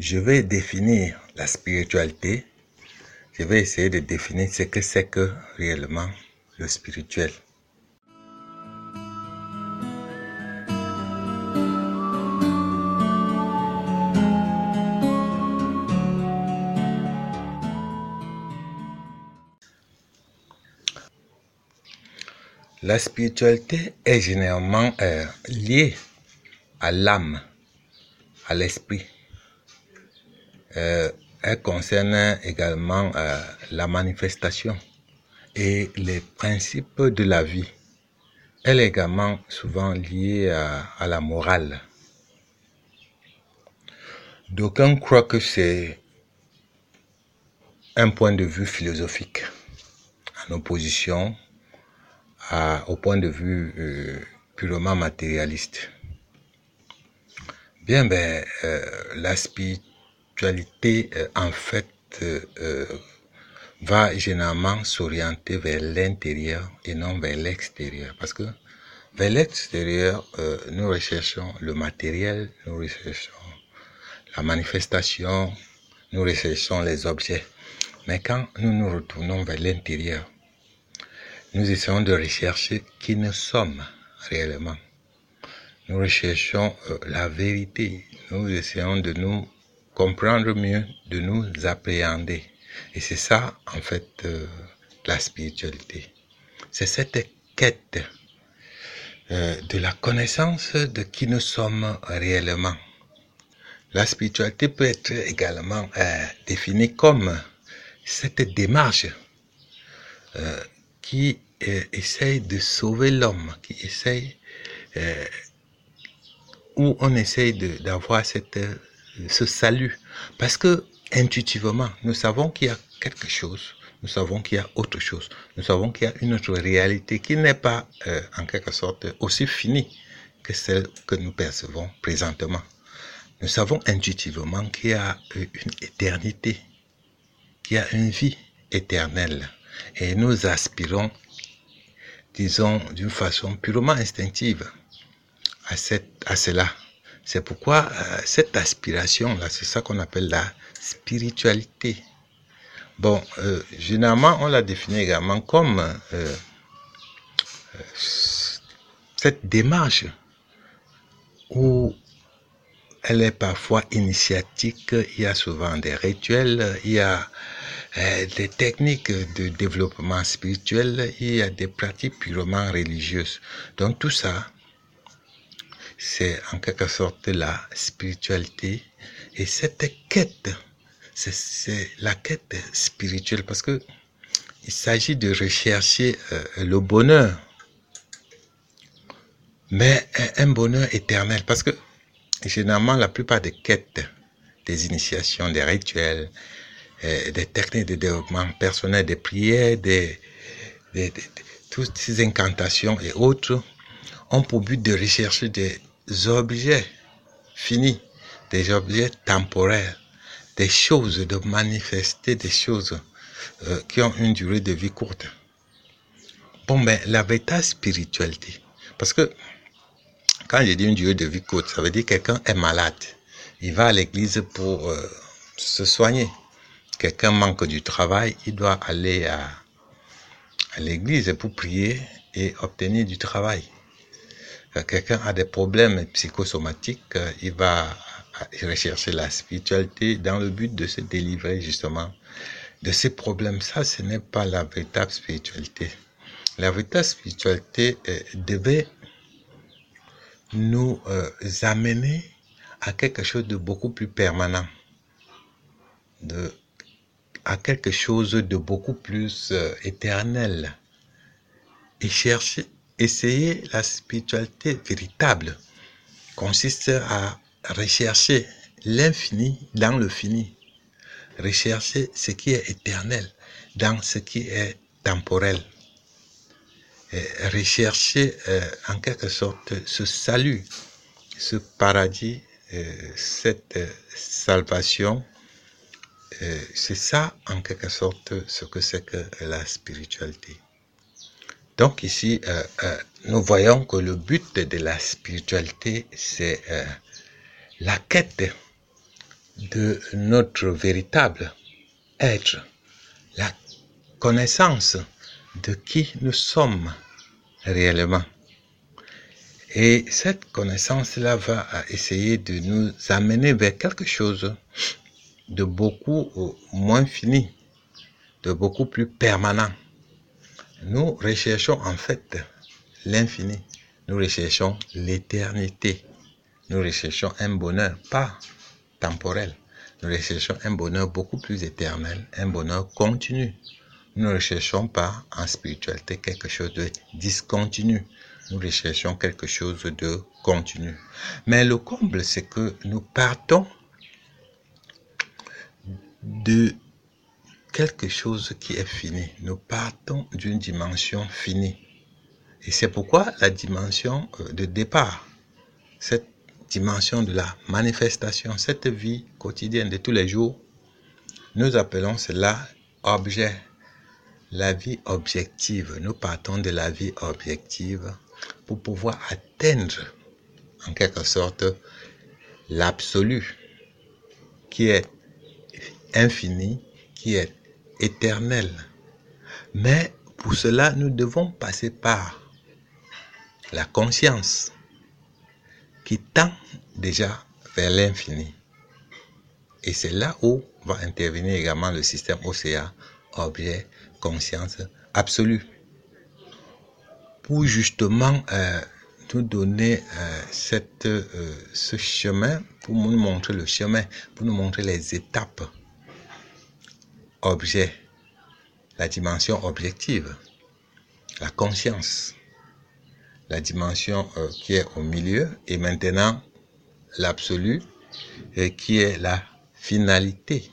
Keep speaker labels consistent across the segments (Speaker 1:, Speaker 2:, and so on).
Speaker 1: je vais définir la spiritualité. Je vais essayer de définir ce que c'est que réellement le spirituel. La spiritualité est généralement euh, liée à l'âme, à l'esprit. Euh, elle concerne également euh, la manifestation et les principes de la vie. Elle est également souvent liée à, la morale. D'aucuns croient que c'est un point de vue philosophique, en opposition au point de vue euh, purement matérialiste. Bien, ben, euh, euh, en fait, va généralement s'orienter vers l'intérieur et non vers l'extérieur. Parce que vers l'extérieur, nous recherchons le matériel, nous recherchons la manifestation, nous recherchons les objets. Mais quand nous nous retournons vers l'intérieur, nous essayons de rechercher qui nous sommes réellement. Nous recherchons euh, la vérité. Nous essayons de nous comprendre mieux, de nous appréhender. Et c'est ça, en fait, euh, la spiritualité. C'est cette quête euh, de la connaissance de qui nous sommes réellement. La spiritualité peut être également définie comme cette démarche qui euh, essaye de sauver l'homme, qui essaye, euh, où on essaye d'avoir cette euh, ce salut. Parce que intuitivement, nous savons qu'il y a quelque chose, nous savons qu'il y a autre chose, nous savons qu'il y a une autre réalité qui n'est pas euh, en quelque sorte aussi finie que celle que nous percevons présentement. Nous savons intuitivement qu'il y a une éternité, qu'il y a une vie éternelle. Et nous aspirons, disons, d'une façon purement instinctive à, cette, à cela. C'est pourquoi euh, cette aspiration-là, c'est ça qu'on appelle la spiritualité. Bon, euh, généralement, on la définit également comme euh, cette démarche où elle est parfois initiatique, il y a souvent des rituels, il y a des techniques de développement spirituel, il y a des pratiques purement religieuses. Donc tout ça, c'est en quelque sorte la spiritualité. Et cette quête, c'est la quête spirituelle parce que il s'agit de rechercher euh, le bonheur, mais un bonheur éternel parce que généralement la plupart des quêtes, des initiations, des rituels, euh, des techniques de développement personnel, des prières, des, toutes ces incantations et autres ont pour but de rechercher des objets finis, des objets temporaires, des choses, de manifester des choses euh, qui ont une durée de vie courte. Bon, ben, la véritable spiritualité, parce que quand je dis une durée de vie courte, ça veut dire que quelqu'un est malade. Il va à l'église pour euh, se soigner quelqu'un manque du travail, il doit aller à l'église pour prier et obtenir du travail. Quelqu'un a des problèmes psychosomatiques, il va rechercher la spiritualité dans le but de se délivrer justement de ces problèmes. Ça, ce n'est pas la véritable spiritualité. La véritable spiritualité euh, devait nous euh, amener à quelque chose de beaucoup plus permanent, à quelque chose de beaucoup plus euh, éternel et chercher, essayer la spiritualité véritable consiste à rechercher l'infini dans le fini, rechercher ce qui est éternel dans ce qui est temporel, rechercher euh, en quelque sorte ce salut, ce paradis, euh, cette salvation. C'est ça, en quelque sorte, ce que c'est que la spiritualité. Donc ici, euh, euh, nous voyons que le but de la spiritualité, c'est euh, la quête de notre véritable être, la connaissance de qui nous sommes réellement. Et cette connaissance-là va essayer de nous amener vers quelque chose de beaucoup moins fini, de beaucoup plus permanent. Nous recherchons en fait l'infini. Nous recherchons l'éternité. Nous recherchons un bonheur pas temporel. Nous recherchons un bonheur beaucoup plus éternel, un bonheur continu. Nous ne recherchons pas en spiritualité quelque chose de discontinu. Nous recherchons quelque chose de continu. Mais le comble, c'est que nous partons de quelque chose qui est fini. Nous partons d'une dimension finie. Et c'est pourquoi la dimension euh, de départ, cette dimension de la manifestation, cette vie quotidienne de tous les jours, nous appelons cela objet. La vie objective. Nous partons de la vie objective pour pouvoir atteindre en quelque sorte l'absolu qui est infini, qui est éternel. Mais pour cela, nous devons passer par la conscience qui tend déjà vers l'infini. Et c'est là où va intervenir également le système OCA, objet, conscience absolue, pour justement euh, nous donner euh, euh, ce chemin, pour nous montrer le chemin, pour nous montrer les étapes objet, la dimension objective, la conscience, la dimension euh, qui est au milieu, et maintenant l'absolu, et qui est la finalité.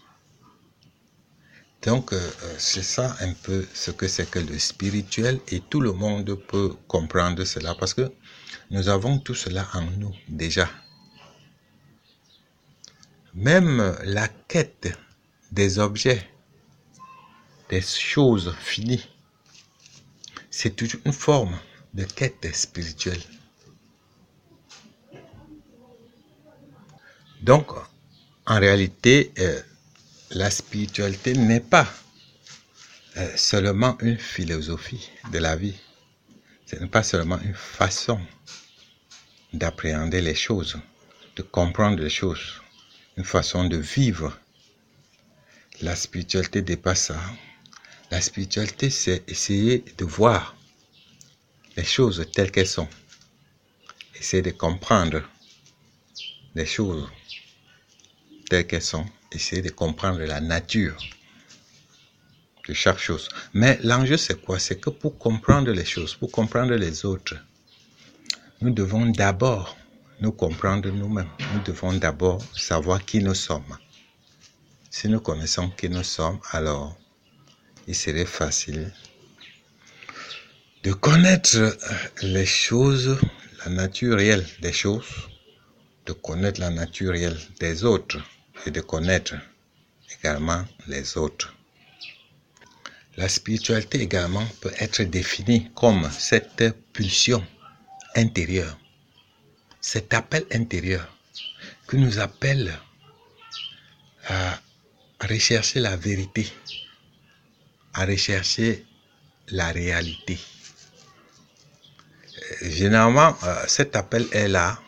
Speaker 1: Donc, euh, euh, c'est ça un peu ce que c'est que le spirituel et tout le monde peut comprendre cela parce que nous avons tout cela en nous déjà. Même la quête des objets des choses finies. C'est toujours une forme de quête spirituelle. Donc, en réalité, euh, la spiritualité n'est pas euh, seulement une philosophie de la vie. Ce n'est pas seulement une façon d'appréhender les choses, de comprendre les choses, une façon de vivre. La spiritualité dépasse ça. La spiritualité, c'est essayer de voir les choses telles qu'elles sont. Essayer de comprendre les choses telles qu'elles sont. Essayer de comprendre la nature de chaque chose. Mais l'enjeu, c'est quoi? C'est que pour comprendre les choses, pour comprendre les autres, nous devons d'abord nous comprendre nous-mêmes. Nous devons d'abord savoir qui nous sommes. Si nous connaissons qui nous sommes, alors il serait facile de connaître les choses, la nature réelle des choses, de connaître la nature réelle des autres et de connaître également les autres. La spiritualité également peut être définie comme cette pulsion intérieure, cet appel intérieur qui nous appelle à rechercher la vérité, à rechercher la réalité. Euh, généralement, euh, cet appel est là,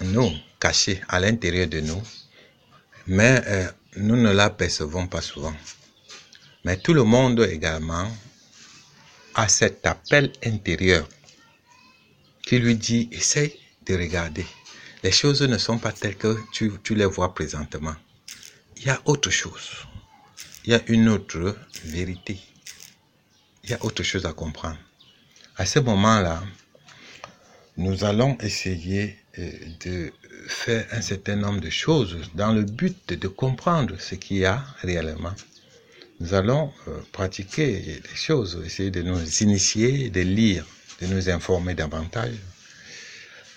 Speaker 1: en nous, caché à l'intérieur de nous, mais euh, nous ne l'apercevons pas souvent. Mais tout le monde également a cet appel intérieur qui lui dit, essaye de regarder. Les choses ne sont pas telles que tu, tu les vois présentement. Il y a autre chose. Il y a une autre vérité il y a autre chose à comprendre. À ce moment-là, nous allons essayer euh, de faire un certain nombre de choses dans le but de comprendre ce qu'il y a réellement. Nous allons euh, pratiquer des choses, essayer de nous initier, de lire, de nous informer davantage.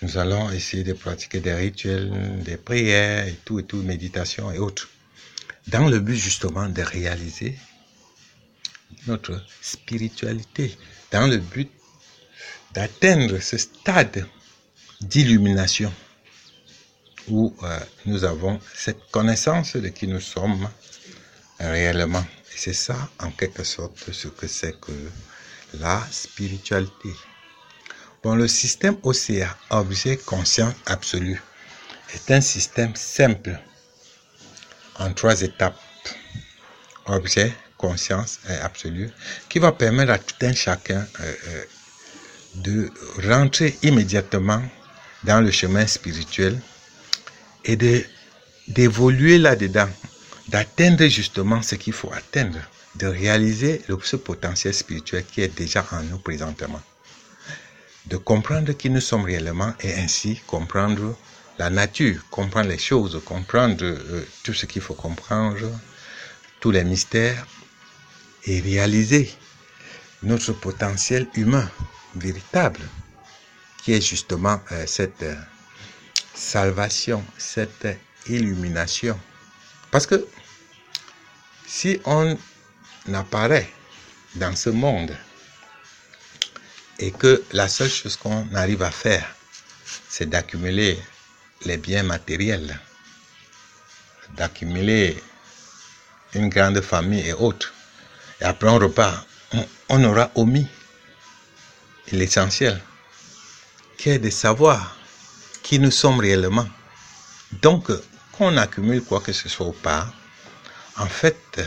Speaker 1: Nous allons essayer de pratiquer des rituels, des prières et tout et tout, méditation et autres. Dans le but justement de réaliser notre spiritualité dans le but d'atteindre ce stade d'illumination où euh, nous avons cette connaissance de qui nous sommes réellement. Et c'est ça, en quelque sorte, ce que c'est que la spiritualité. Bon, le système OCA, objet conscient absolu, est un système simple en trois étapes. Objet, conscience et absolu, qui va permettre à tout un chacun euh, euh, de rentrer immédiatement dans le chemin spirituel et de d'évoluer là-dedans, d'atteindre justement ce qu'il faut atteindre, de réaliser ce potentiel spirituel qui est déjà en nous présentement, de comprendre qui nous sommes réellement et ainsi comprendre la nature, comprendre les choses, comprendre euh, tout ce qu'il faut comprendre, tous les mystères et réaliser notre potentiel humain véritable, qui est justement euh, cette euh, salvation, cette illumination. Parce que si on apparaît dans ce monde et que la seule chose qu'on arrive à faire, c'est d'accumuler les biens matériels, d'accumuler une grande famille et autres, et après on repart, on aura omis l'essentiel, qui est de savoir qui nous sommes réellement. Donc, qu'on accumule quoi que ce soit ou pas, en fait,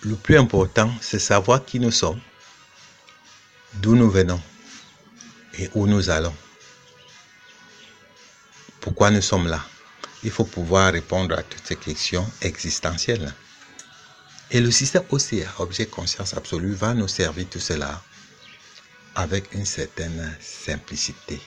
Speaker 1: le plus important, c'est savoir qui nous sommes, d'où nous venons et où nous allons. Pourquoi nous sommes là Il faut pouvoir répondre à toutes ces questions existentielles. Et le système OCA, objet conscience absolue, va nous servir tout cela avec une certaine simplicité.